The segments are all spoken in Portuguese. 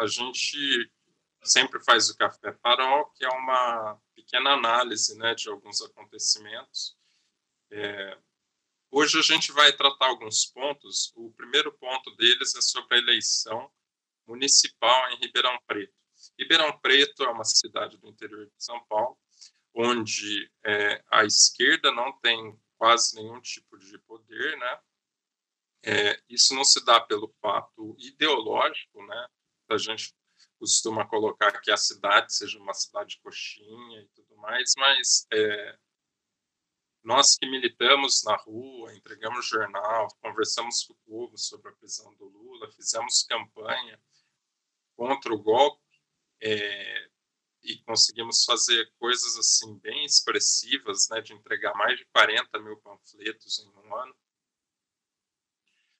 a gente sempre faz o Café Farol, que é uma pequena análise né, de alguns acontecimentos. É, hoje a gente vai tratar alguns pontos. O primeiro ponto deles é sobre a eleição municipal em Ribeirão Preto. Ribeirão Preto é uma cidade do interior de São Paulo, onde é, a esquerda não tem quase nenhum tipo de poder, né? É, isso não se dá pelo fato ideológico, né? A gente costuma colocar que a cidade seja uma cidade coxinha e tudo mais, mas é, nós que militamos na rua, entregamos jornal, conversamos com o povo sobre a prisão do Lula, fizemos campanha contra o golpe é, e conseguimos fazer coisas assim bem expressivas, né, de entregar mais de 40 mil panfletos em um ano.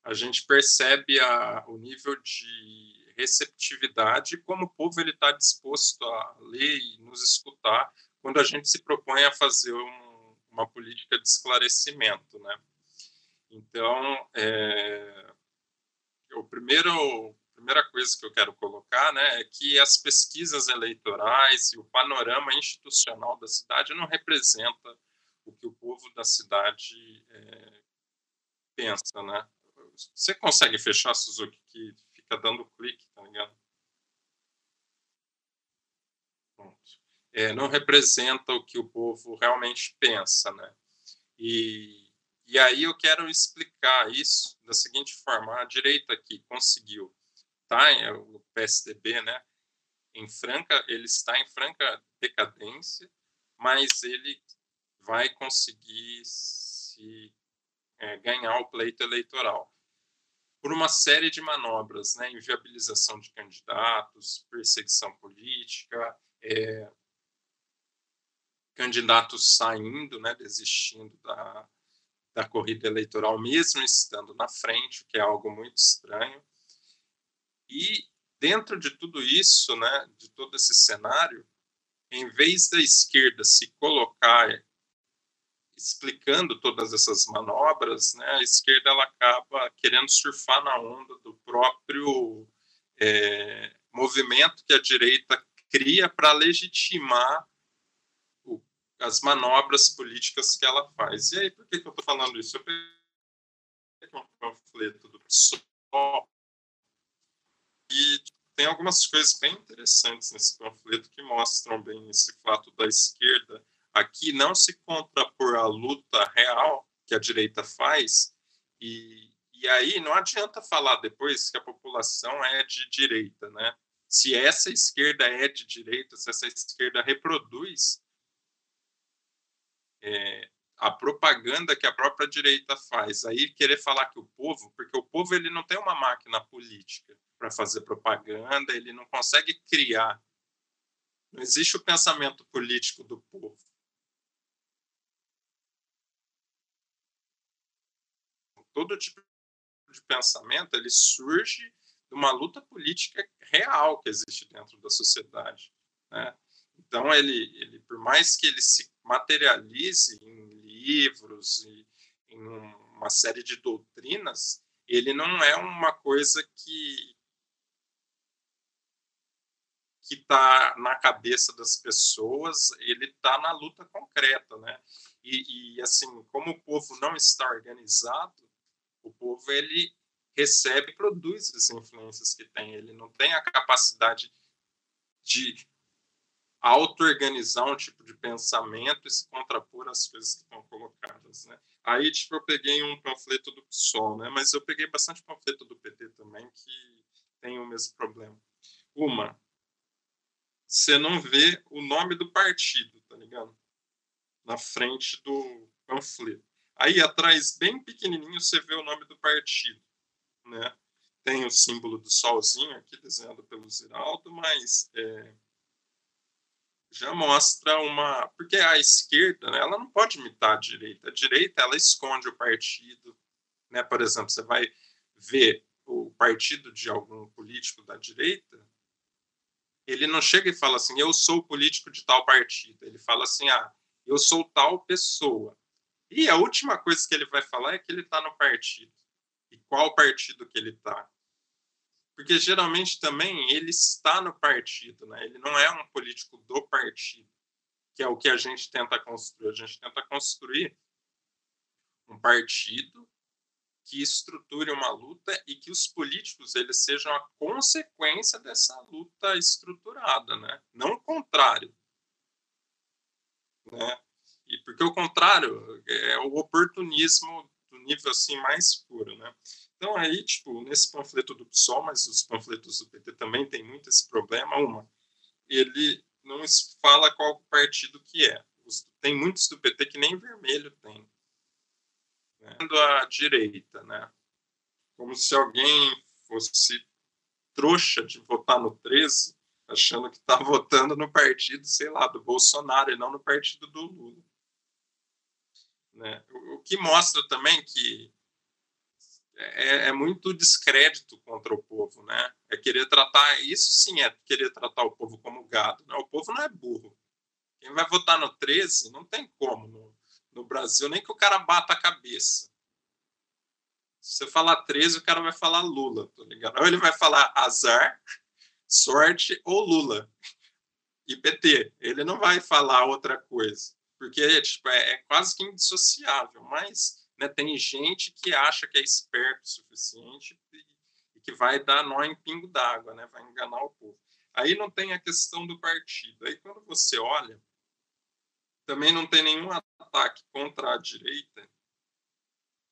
A gente percebe a, o nível de receptividade, como o povo ele está disposto a ler e nos escutar quando a gente se propõe a fazer um, uma política de esclarecimento, né? Então, é, o primeiro primeira coisa que eu quero colocar, né, é que as pesquisas eleitorais e o panorama institucional da cidade não representa o que o povo da cidade é, pensa, né? Você consegue fechar, Suzuki, que fica dando clique, tá ligado? É, não representa o que o povo realmente pensa, né? E, e aí eu quero explicar isso da seguinte forma: a direita aqui conseguiu, tá? É o PSDB, né? Em franca, ele está em franca decadência, mas ele vai conseguir se é, ganhar o pleito eleitoral por uma série de manobras, né, inviabilização de candidatos, perseguição política, é, candidatos saindo, né, desistindo da, da corrida eleitoral, mesmo estando na frente, o que é algo muito estranho. E dentro de tudo isso, né, de todo esse cenário, em vez da esquerda se colocar explicando todas essas manobras, né, a esquerda ela acaba querendo surfar na onda do próprio é, movimento que a direita cria para legitimar o, as manobras políticas que ela faz. E aí, por que, que eu estou falando isso? Eu peguei um panfleto do PSOL e tem algumas coisas bem interessantes nesse panfleto que mostram bem esse fato da esquerda Aqui não se contrapor a luta real que a direita faz, e, e aí não adianta falar depois que a população é de direita, né? Se essa esquerda é de direita, se essa esquerda reproduz é, a propaganda que a própria direita faz, aí querer falar que o povo, porque o povo ele não tem uma máquina política para fazer propaganda, ele não consegue criar. Não existe o pensamento político do povo. Todo tipo de pensamento ele surge de uma luta política real que existe dentro da sociedade. Né? Então, ele, ele, por mais que ele se materialize em livros e em uma série de doutrinas, ele não é uma coisa que que está na cabeça das pessoas, ele está na luta concreta, né? E, e, assim, como o povo não está organizado, povo ele recebe e produz as influências que tem. Ele não tem a capacidade de auto-organizar um tipo de pensamento e se contrapor às coisas que estão colocadas, né? Aí, tipo, eu peguei um panfleto do PSOL, né? Mas eu peguei bastante panfleto do PT também, que tem o mesmo problema. Uma, você não vê o nome do partido, tá ligado? Na frente do panfleto. Aí atrás, bem pequenininho, você vê o nome do partido, né? Tem o símbolo do solzinho aqui, desenhado pelo Ziraldo, mas é, já mostra uma... Porque a esquerda, né, ela não pode imitar a direita. A direita, ela esconde o partido, né? Por exemplo, você vai ver o partido de algum político da direita, ele não chega e fala assim, eu sou político de tal partido. Ele fala assim, ah, eu sou tal pessoa. E a última coisa que ele vai falar é que ele está no partido. E qual partido que ele está. porque geralmente também ele está no partido, né? Ele não é um político do partido, que é o que a gente tenta construir. A gente tenta construir um partido que estruture uma luta e que os políticos eles sejam a consequência dessa luta estruturada, né? Não o contrário, né? E porque o contrário é o oportunismo do nível assim mais puro, né? Então aí, tipo, nesse panfleto do PSOL, mas os panfletos do PT também tem muito esse problema, uma, ele não fala qual partido que é. Tem muitos do PT que nem vermelho tem. Né? A direita, né? Como se alguém fosse trouxa de votar no 13, achando que está votando no partido, sei lá, do Bolsonaro e não no partido do Lula. Né? O, que mostra também que é, é, muito descrédito contra o povo, né? É querer tratar, isso sim é querer tratar o povo como gado, né? O povo não é burro. Quem vai votar no 13 não tem como no, no Brasil, nem que o cara bata a cabeça. Se você falar 13, o cara vai falar Lula, tá ligado? Ou ele vai falar azar, sorte ou Lula. E PT. Ele não vai falar outra coisa. Porque tipo, é, é quase que indissociável. Mas né, tem gente que acha que é esperto o suficiente e, e que vai dar nó em pingo d'água, né? vai enganar o povo. Aí não tem a questão do partido. Aí quando você olha, também não tem nenhum ataque contra a direita.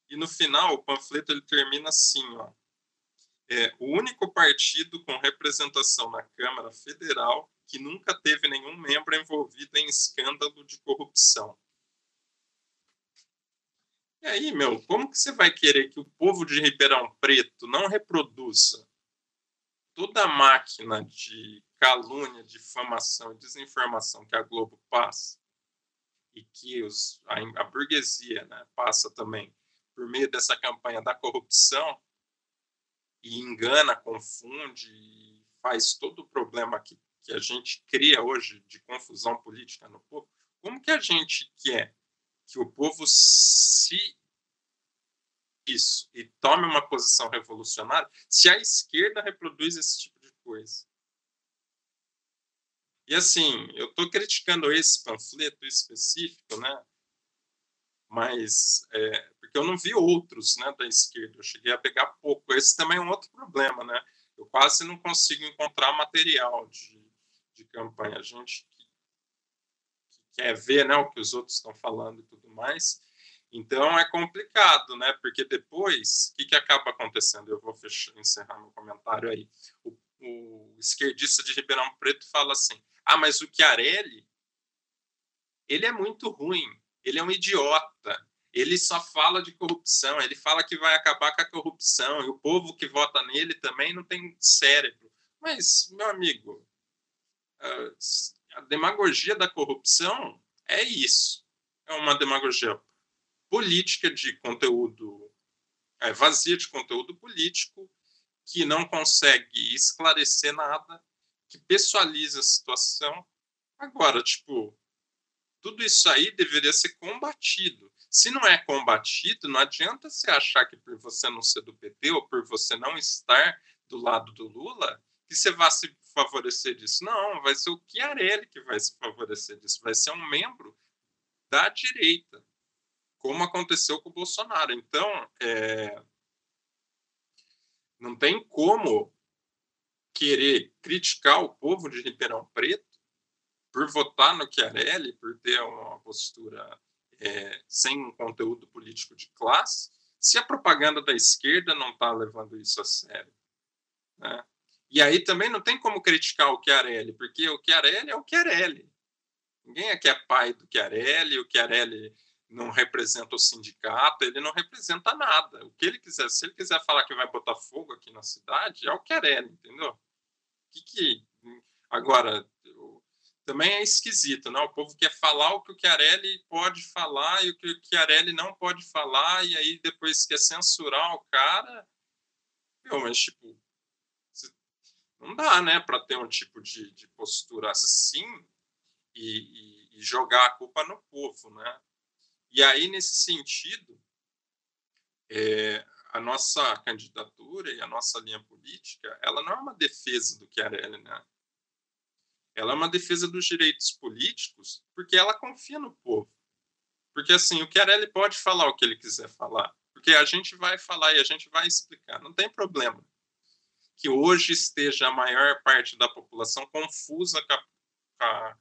E no final, o panfleto ele termina assim, ó é o único partido com representação na Câmara Federal que nunca teve nenhum membro envolvido em escândalo de corrupção. E aí, meu, como que você vai querer que o povo de Ribeirão Preto não reproduza toda a máquina de calúnia, difamação e desinformação que a Globo passa e que os, a, a burguesia né, passa também por meio dessa campanha da corrupção, e engana, confunde, faz todo o problema que, que a gente cria hoje de confusão política no povo, como que a gente quer que o povo se isso e tome uma posição revolucionária se a esquerda reproduz esse tipo de coisa? E assim, eu estou criticando esse panfleto específico, né? Mas é, porque eu não vi outros né, da esquerda, eu cheguei a pegar pouco. Esse também é um outro problema, né? Eu quase não consigo encontrar material de, de campanha. A gente que, que quer ver né, o que os outros estão falando e tudo mais. Então é complicado, né? Porque depois, o que, que acaba acontecendo? Eu vou fechar, encerrar meu comentário aí. O, o esquerdista de Ribeirão Preto fala assim: ah, mas o Chiarelli, ele é muito ruim, ele é um idiota, ele só fala de corrupção, ele fala que vai acabar com a corrupção, e o povo que vota nele também não tem cérebro. Mas, meu amigo, a demagogia da corrupção é isso. É uma demagogia política de conteúdo, é, vazia de conteúdo político, que não consegue esclarecer nada, que pessoaliza a situação. Agora, tipo, tudo isso aí deveria ser combatido. Se não é combatido, não adianta você achar que por você não ser do PT ou por você não estar do lado do Lula, que você vai se favorecer disso. Não, vai ser o Chiarelli que vai se favorecer disso. Vai ser um membro da direita, como aconteceu com o Bolsonaro. Então, é... não tem como querer criticar o povo de Ribeirão Preto por votar no Chiarelli, por ter uma postura é, sem um conteúdo político de classe, se a propaganda da esquerda não está levando isso a sério. Né? E aí também não tem como criticar o Chiarelli, porque o Chiarelli é o Chiarelli. Ninguém aqui é pai do Chiarelli, o Chiarelli não representa o sindicato, ele não representa nada. O que ele quiser, se ele quiser falar que vai botar fogo aqui na cidade, é o Chiarelli, entendeu? Que que agora também é esquisito, né? O povo quer falar o que o Chiarelli pode falar e o que o Chiarelli não pode falar, e aí depois quer censurar o cara. Meu, mas, tipo, não dá, né, para ter um tipo de, de postura assim e, e, e, jogar a culpa no povo, né? E aí, nesse sentido, é, a nossa candidatura e a nossa linha política, ela não é uma defesa do Chiarelli, né? Ela é uma defesa dos direitos políticos, porque ela confia no povo. Porque assim, o Chiarelli pode falar o que ele quiser falar, porque a gente vai falar e a gente vai explicar, não tem problema. Que hoje esteja a maior parte da população confusa com a,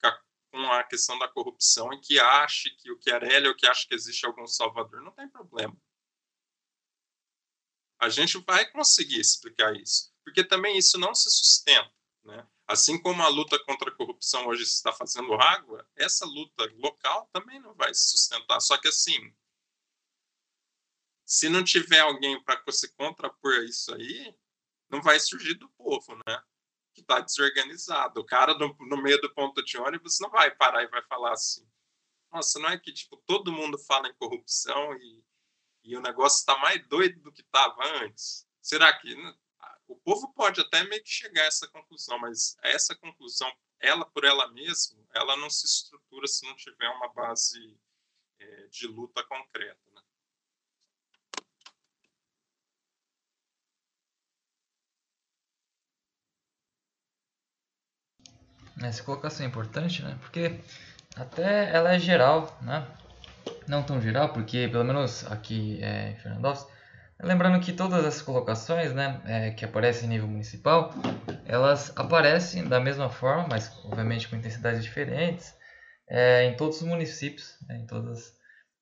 com a, com a questão da corrupção e que ache que o Chiarelli ou que acha que existe algum salvador, não tem problema. A gente vai conseguir explicar isso, porque também isso não se sustenta, né? Assim como a luta contra a corrupção hoje está fazendo água, essa luta local também não vai se sustentar. Só que assim, se não tiver alguém para se contrapor isso aí, não vai surgir do povo, né? Que está desorganizado. O cara no, no, meio do ponto de ônibus não vai parar e vai falar assim: nossa, não é que tipo todo mundo fala em corrupção e, e o negócio está mais doido do que estava antes? Será que o povo pode até meio que chegar a essa conclusão, mas essa conclusão, ela por ela mesma, ela não se estrutura se não tiver uma base é, de luta concreta. Né? Essa colocação é importante, né? Porque até ela é geral, né? Não tão geral, porque pelo menos aqui é, em Fernandópolis, Lembrando que todas as colocações né, é, que aparecem em nível municipal, elas aparecem da mesma forma, mas obviamente com intensidades diferentes, é, em todos os municípios, né, em todas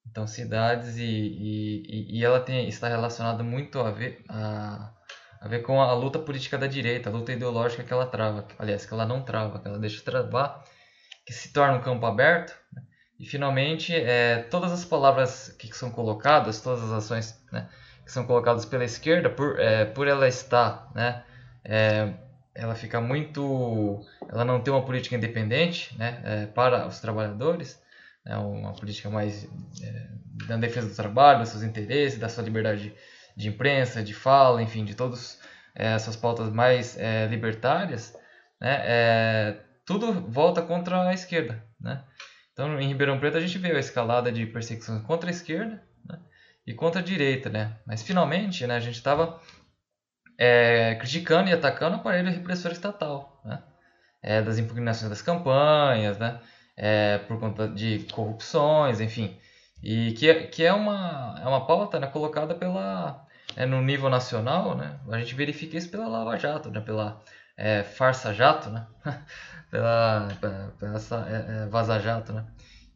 então, cidades, e, e, e ela tem, está relacionada muito a ver, a, a ver com a luta política da direita, a luta ideológica que ela trava, aliás, que ela não trava, que ela deixa travar, que se torna um campo aberto, né, e finalmente é, todas as palavras que são colocadas, todas as ações, né, que são colocadas pela esquerda, por, é, por ela estar, né, é, ela fica muito, ela não tem uma política independente, né, é, para os trabalhadores, né, uma política mais é, da defesa do trabalho, dos seus interesses, da sua liberdade de, de imprensa, de fala, enfim, de todas é, essas pautas mais é, libertárias, né, tudo volta contra a esquerda, né. Então, em Ribeirão Preto a gente vê a escalada de perseguições contra a esquerda, e contra a direita, né? Mas finalmente, né, a gente estava é, criticando e atacando o aparelho repressor estatal, né? É, das impugnações das campanhas, né? É, por conta de corrupções, enfim, e que, é, que é uma é uma pauta né, colocada pela é, no nível nacional, né? A gente verifica isso pela Lava Jato, né? Pela é, farsa jato, né? pela, pela, pela essa, é, é, vaza jato, né?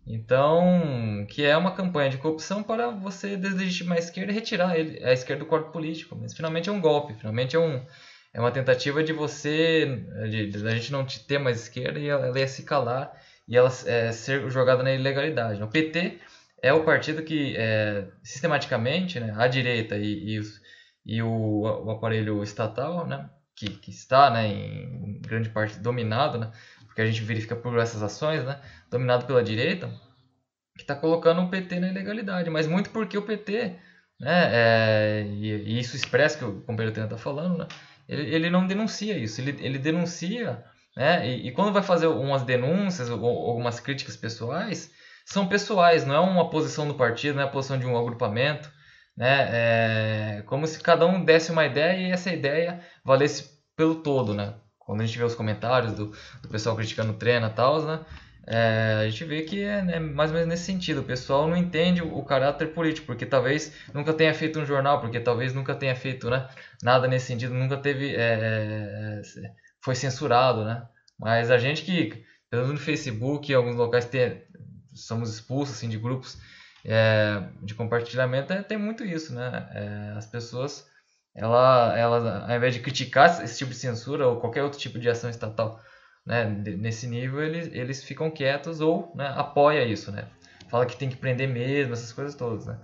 Então, que é uma campanha de corrupção para você deslegitimar a esquerda e retirar a esquerda do corpo político. Mas finalmente é um golpe, finalmente é, um, é uma tentativa de você, de, de a gente não ter mais esquerda e ela, ela ia se calar e ela é, ser jogada na ilegalidade. O PT é o partido que é, sistematicamente né, a direita e, e, e o, o, aparelho estatal, né, que, que está né, em grande parte dominado, né, porque a gente verifica por essas ações, né, dominado pela direita, que está colocando o PT na ilegalidade, mas muito porque o PT, né, é, e, e, isso expressa que o companheiro está falando, né, ele, ele não denuncia isso, ele, ele denuncia, né, e, e quando vai fazer umas denúncias ou, ou algumas críticas pessoais, são pessoais, não é uma posição do partido, não é a posição de um agrupamento, né, é como se cada um desse uma ideia e essa ideia valesse pelo todo, né, quando a gente vê os comentários do, do pessoal criticando o treino e tal, né, é, a gente vê que é né, mais ou menos nesse sentido. O pessoal não entende o, caráter político, porque talvez nunca tenha feito um jornal, porque talvez nunca tenha feito né, nada nesse sentido, nunca teve. É, é foi censurado, né? Mas a gente que, pelo menos no Facebook, em alguns locais tem, somos expulsos assim, de grupos é, de compartilhamento, é, tem muito isso, né? É, as pessoas, ela, ela, ao invés de criticar esse tipo de censura ou qualquer outro tipo de ação estatal né, nesse nível eles, eles ficam quietos ou né, apoia isso, né? Fala que tem que prender mesmo, essas coisas todas, né?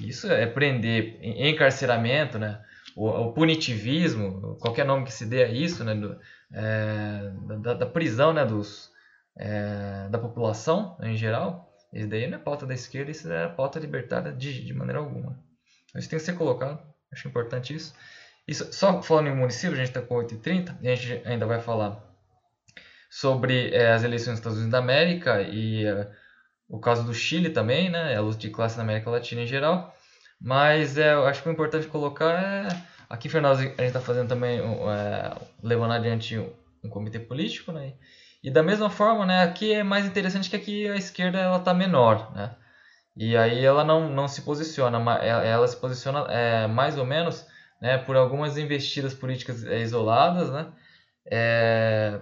Isso é prender, encarceramento, né? O, o punitivismo, qualquer nome que se dê a isso, né? Do, é, da, da, prisão, né? Dos, é, da população em geral, isso daí não é pauta da esquerda, isso é pauta libertária de, de maneira alguma. Então, isso tem que ser colocado, acho importante isso. isso só falando em município, a gente está com 8h30 e a gente ainda vai falar sobre é, as eleições dos Estados Unidos da América e é, o caso do Chile também, né, a luta de classe na América Latina em geral. Mas é, eu acho que o importante colocar é. Aqui em Fernandes a gente está fazendo também, é, levando adiante um, comitê político, né? E da mesma forma, né, aqui é mais interessante que aqui a esquerda ela está menor, né? E aí ela não, não se posiciona, ela se posiciona é, mais ou menos né, por algumas investidas políticas é, isoladas, né? É,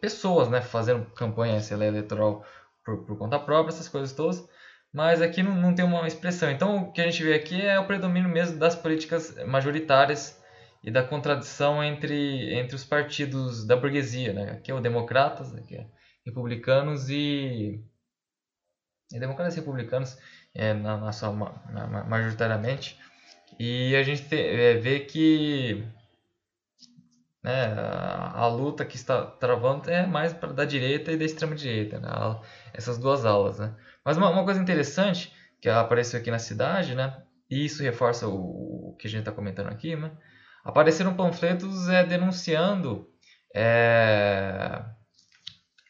pessoas né, fazendo campanha eleitoral por, por conta própria, essas coisas todas mas aqui não, não tem uma expressão. Então o que a gente vê aqui é o predomínio mesmo das políticas majoritárias e da contradição entre, entre os partidos da burguesia, né? Aqui é o democratas, aqui é republicanos e, e democratas e republicanos é, na, na sua, na, majoritariamente. E a gente te, é, vê que né, a, a, luta que está travando é mais para da direita e da extrema direita, né? essas duas aulas, né? Mas uma, uma coisa interessante que apareceu aqui na cidade, né? E isso reforça o, o que a gente está comentando aqui, né? Apareceram panfletos é, denunciando é,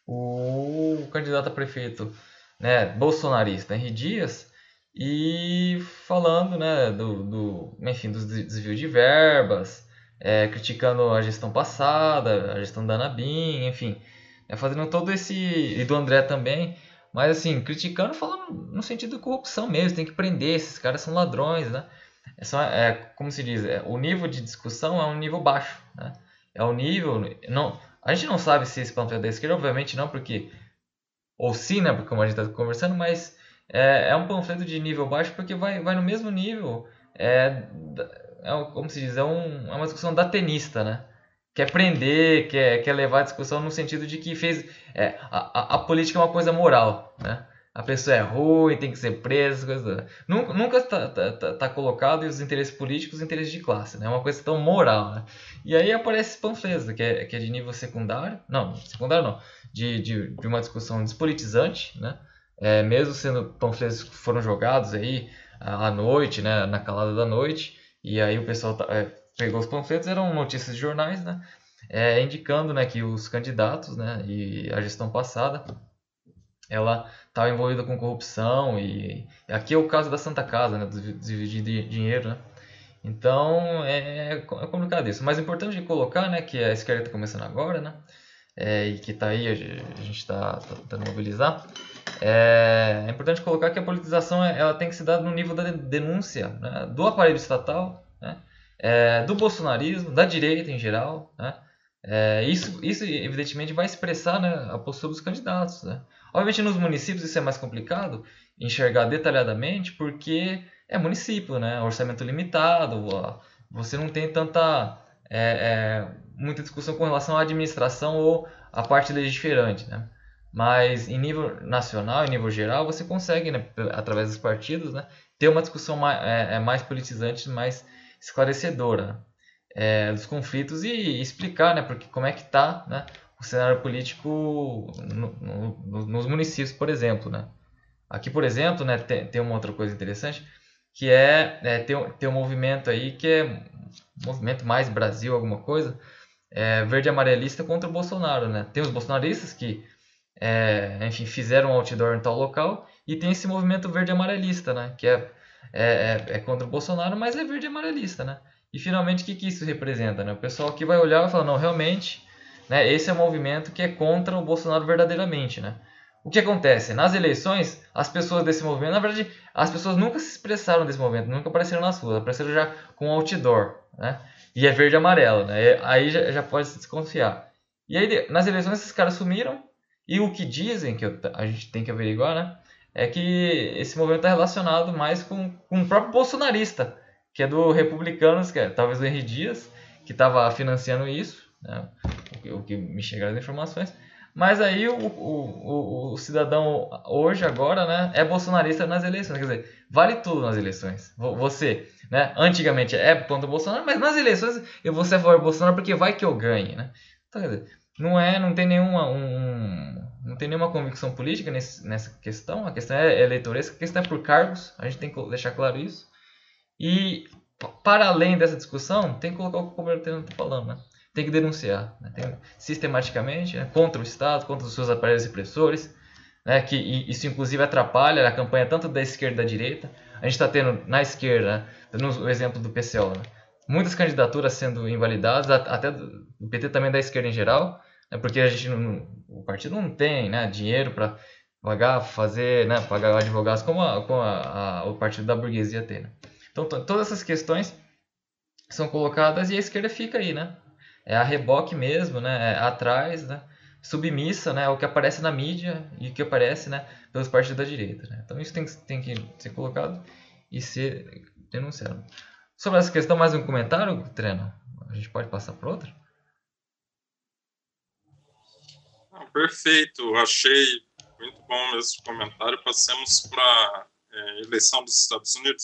o, o candidato a prefeito né, bolsonarista Henri Dias e falando né, do, do, enfim, dos desvios de verbas, é, criticando a gestão passada, a gestão da Anabim, enfim, é, fazendo todo esse. e do André também, mas assim, criticando, falando no sentido de corrupção mesmo, tem que prender, esses caras são ladrões, né? É, só, é como se diz, é, o nível de discussão é um nível baixo, né? É o nível, não, a gente não sabe se esse panfleto é da esquerda, obviamente não, porque ou sim, né, porque como a gente está conversando, mas é, é, um panfleto de nível baixo porque vai, vai no mesmo nível, é, é como se diz, é, um, é uma discussão da tenista, né? quer prender, quer, quer levar a discussão no sentido de que fez. É, a, a, a, política é uma coisa moral, né? A pessoa é ruim, tem que ser presa, coisas. Nunca está tá, tá, tá colocado os interesses políticos os interesses de classe, né? É uma coisa tão moral, né? E aí aparece panfletos, que é, que é de nível secundário, não, secundário não, de, de, de uma discussão despolitizante, né? É, mesmo sendo panfletos que foram jogados aí à noite, né? Na calada da noite, e aí o pessoal tá, é, pegou os panfletos, eram notícias de jornais, né? É, indicando né, que os candidatos né, e a gestão passada ela estava envolvida com corrupção e aqui é o caso da Santa Casa, né, de dinheiro, né? Então é, é complicado isso. Mas é importante de colocar, né, que a esquerda está começando agora, né, é, e que está aí a gente está tá tentando mobilizar. É, é, importante colocar que a politização ela tem que se dar no nível da denúncia né, do aparelho estatal, né, é, do bolsonarismo, da direita em geral. Né? É, isso, isso, evidentemente, vai expressar né, a postura dos candidatos. Né? Obviamente, nos municípios isso é mais complicado enxergar detalhadamente, porque é município, né? orçamento limitado, você não tem tanta. É, é, muita discussão com relação à administração ou à parte legiferante. Né? Mas em nível nacional, em nível geral, você consegue, né, através dos partidos, né, ter uma discussão mais, é, é mais politizante, mais esclarecedora é, dos conflitos e explicar né, porque, como é que está né, o cenário político no, no, nos municípios, por exemplo. Né. Aqui, por exemplo, né, tem, tem uma outra coisa interessante, que é, é um movimento aí que é movimento mais Brasil, alguma coisa, é, verde amarelista contra o Bolsonaro. Né. Tem os bolsonaristas que é, enfim, fizeram um outdoor em tal local e tem esse movimento verde amarelista, né, que é é, é, é, contra o Bolsonaro, mas é verde e amarelista, né? E finalmente o que, que isso representa? Né? O pessoal que vai olhar vai falar, não, realmente, né, esse é um movimento que é contra o Bolsonaro verdadeiramente, né? O que acontece? Nas eleições, as pessoas desse movimento, na verdade, as pessoas nunca se expressaram desse movimento, nunca apareceram nas ruas, apareceram já com outdoor, né? E é verde e amarelo, né? Aí já, já pode se desconfiar. E aí, nas eleições, esses caras sumiram, e o que dizem, que a gente tem que averiguar, né? é que esse movimento está relacionado mais com, com o próprio bolsonarista, que é do Republicanos, que é talvez o Henri Dias, que estava financiando isso, né? o, que, o, que, me chegaram as informações. Mas aí o, o, o, cidadão hoje, agora, né, é bolsonarista nas eleições. Quer dizer, vale tudo nas eleições. Você, né, antigamente é contra o Bolsonaro, mas nas eleições eu vou ser a favor do Bolsonaro porque vai que eu ganhe, né? Então, quer dizer, não é, não tem nenhuma, um, não tem nenhuma convicção política nesse, nessa questão. A questão é eleitoresca, a questão é por cargos. A gente tem que deixar claro isso. E para além dessa discussão, tem que colocar o que o governo está falando, né? Tem que denunciar, né? tem, sistematicamente, né? contra o Estado, contra os seus aparelhos repressores, né? Que isso inclusive atrapalha a campanha tanto da esquerda e da direita. a gente está tendo na esquerda, né, dando o exemplo do PCO, né, muitas candidaturas sendo invalidadas, até do PT também da esquerda em geral, né, porque a gente não, o partido não tem né, dinheiro para pagar, fazer, né, pagar advogados como, a, como a, a, o partido da burguesia tem. Né? Então, todas essas questões são colocadas e a esquerda fica aí, né? É a reboque mesmo, né? É atrás, né? Submissa, né? O que aparece na mídia e o que aparece, né? Pelos partidos da direita. Né? Então isso tem, tem que ser colocado e ser denunciado. Sobre essa questão, mais um comentário, Treino? A gente pode passar para outra? Ah, perfeito, achei muito bom esse comentário. Passemos para é, eleição dos Estados Unidos.